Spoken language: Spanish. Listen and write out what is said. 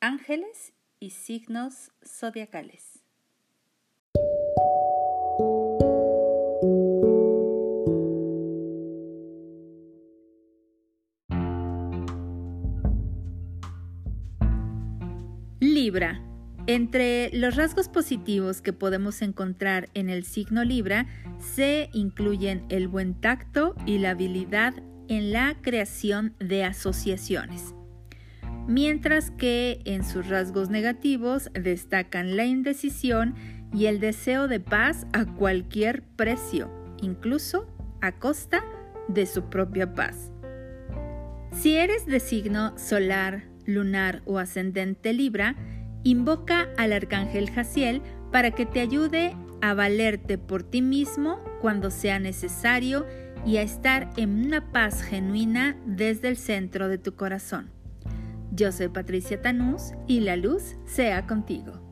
ángeles y signos zodiacales. Libra. Entre los rasgos positivos que podemos encontrar en el signo Libra se incluyen el buen tacto y la habilidad en la creación de asociaciones mientras que en sus rasgos negativos destacan la indecisión y el deseo de paz a cualquier precio, incluso a costa de su propia paz. Si eres de signo solar, lunar o ascendente Libra, invoca al arcángel Jaciel para que te ayude a valerte por ti mismo cuando sea necesario y a estar en una paz genuina desde el centro de tu corazón. Yo soy Patricia Tanús y la luz sea contigo.